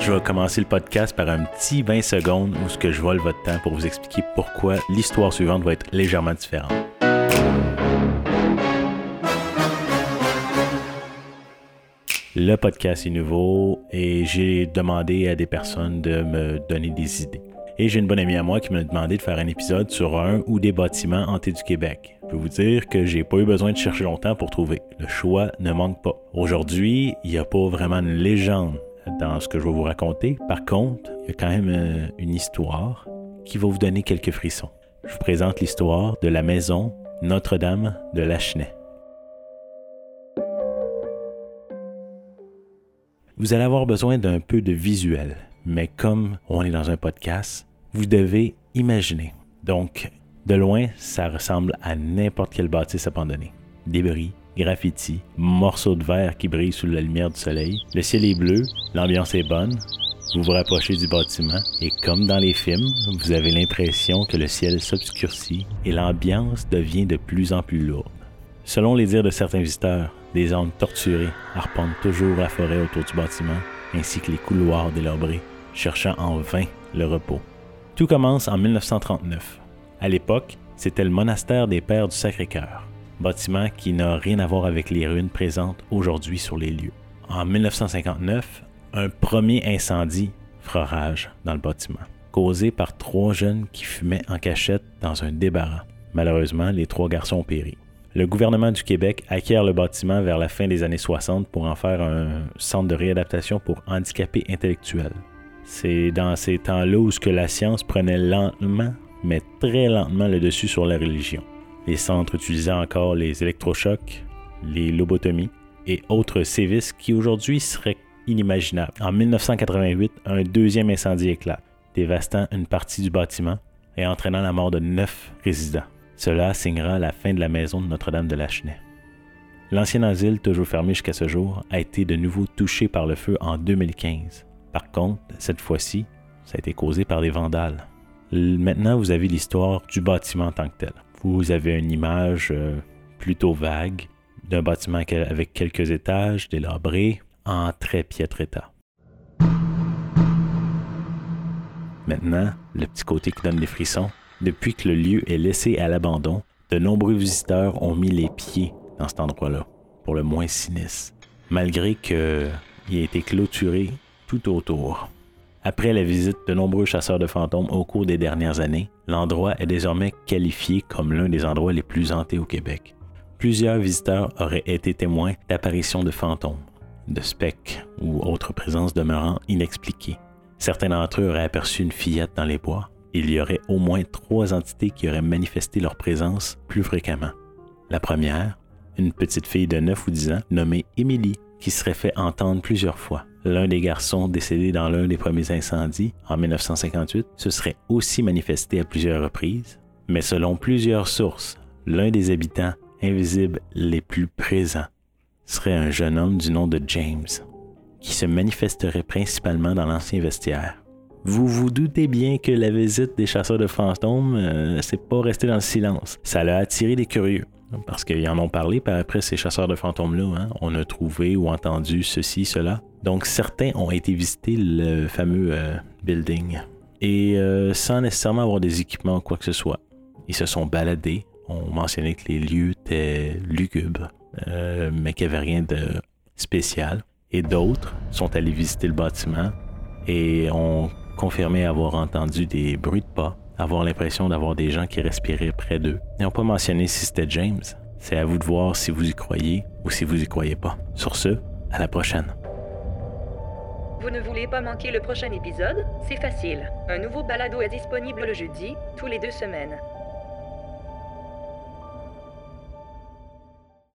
Je vais commencer le podcast par un petit 20 secondes où ce que je vole votre temps pour vous expliquer pourquoi l'histoire suivante va être légèrement différente. Le podcast est nouveau et j'ai demandé à des personnes de me donner des idées. Et j'ai une bonne amie à moi qui m'a demandé de faire un épisode sur un ou des bâtiments hantés du Québec. Je peux vous dire que j'ai pas eu besoin de chercher longtemps pour trouver. Le choix ne manque pas. Aujourd'hui, il n'y a pas vraiment une légende dans ce que je vais vous raconter. Par contre, il y a quand même euh, une histoire qui va vous donner quelques frissons. Je vous présente l'histoire de la maison Notre-Dame de Lachenay. Vous allez avoir besoin d'un peu de visuel, mais comme on est dans un podcast, vous devez imaginer. Donc, de loin, ça ressemble à n'importe quelle bâtisse abandonnée. Débris, graffiti, morceaux de verre qui brillent sous la lumière du soleil. Le ciel est bleu, l'ambiance est bonne. Vous vous rapprochez du bâtiment et comme dans les films, vous avez l'impression que le ciel s'obscurcit et l'ambiance devient de plus en plus lourde. Selon les dires de certains visiteurs, des hommes torturés arpentent toujours la forêt autour du bâtiment, ainsi que les couloirs délabrés, cherchant en vain le repos. Tout commence en 1939. À l'époque, c'était le monastère des Pères du Sacré-Cœur, bâtiment qui n'a rien à voir avec les ruines présentes aujourd'hui sur les lieux. En 1959, un premier incendie fera rage dans le bâtiment, causé par trois jeunes qui fumaient en cachette dans un débarras. Malheureusement, les trois garçons ont péri le gouvernement du Québec acquiert le bâtiment vers la fin des années 60 pour en faire un centre de réadaptation pour handicapés intellectuels. C'est dans ces temps-là où la science prenait lentement, mais très lentement le dessus sur la religion. Les centres utilisaient encore les électrochocs, les lobotomies et autres sévices qui aujourd'hui seraient inimaginables. En 1988, un deuxième incendie éclate, dévastant une partie du bâtiment et entraînant la mort de neuf résidents. Cela signera la fin de la maison de Notre-Dame de Lachenay. L'ancien asile, toujours fermé jusqu'à ce jour, a été de nouveau touché par le feu en 2015. Par contre, cette fois-ci, ça a été causé par des vandales. Maintenant, vous avez l'histoire du bâtiment en tant que tel. Vous avez une image euh, plutôt vague d'un bâtiment avec quelques étages délabrés en très piètre état. Maintenant, le petit côté qui donne des frissons, depuis que le lieu est laissé à l'abandon, de nombreux visiteurs ont mis les pieds dans cet endroit-là, pour le moins sinistre, malgré qu'il ait été clôturé tout autour. Après la visite de nombreux chasseurs de fantômes au cours des dernières années, l'endroit est désormais qualifié comme l'un des endroits les plus hantés au Québec. Plusieurs visiteurs auraient été témoins d'apparitions de fantômes, de spectres ou autres présences demeurant inexpliquées. Certains d'entre eux auraient aperçu une fillette dans les bois, il y aurait au moins trois entités qui auraient manifesté leur présence plus fréquemment. La première, une petite fille de 9 ou 10 ans nommée Émilie, qui serait fait entendre plusieurs fois. L'un des garçons décédés dans l'un des premiers incendies, en 1958, se serait aussi manifesté à plusieurs reprises, mais selon plusieurs sources, l'un des habitants invisibles les plus présents serait un jeune homme du nom de James, qui se manifesterait principalement dans l'ancien vestiaire. Vous vous doutez bien que la visite des chasseurs de fantômes, euh, c'est pas resté dans le silence. Ça a attiré des curieux. Parce qu'ils en ont parlé par après ces chasseurs de fantômes-là. Hein. On a trouvé ou entendu ceci, cela. Donc certains ont été visiter le fameux euh, building. Et euh, sans nécessairement avoir des équipements ou quoi que ce soit. Ils se sont baladés. On mentionnait que les lieux étaient lugubres, mais qu'il n'y avait rien de spécial. Et d'autres sont allés visiter le bâtiment et ont confirmé avoir entendu des bruits de pas, avoir l'impression d'avoir des gens qui respiraient près d'eux. Ils pas mentionné si c'était James. C'est à vous de voir si vous y croyez ou si vous y croyez pas. Sur ce, à la prochaine. Vous ne voulez pas manquer le prochain épisode? C'est facile. Un nouveau balado est disponible le jeudi, tous les deux semaines.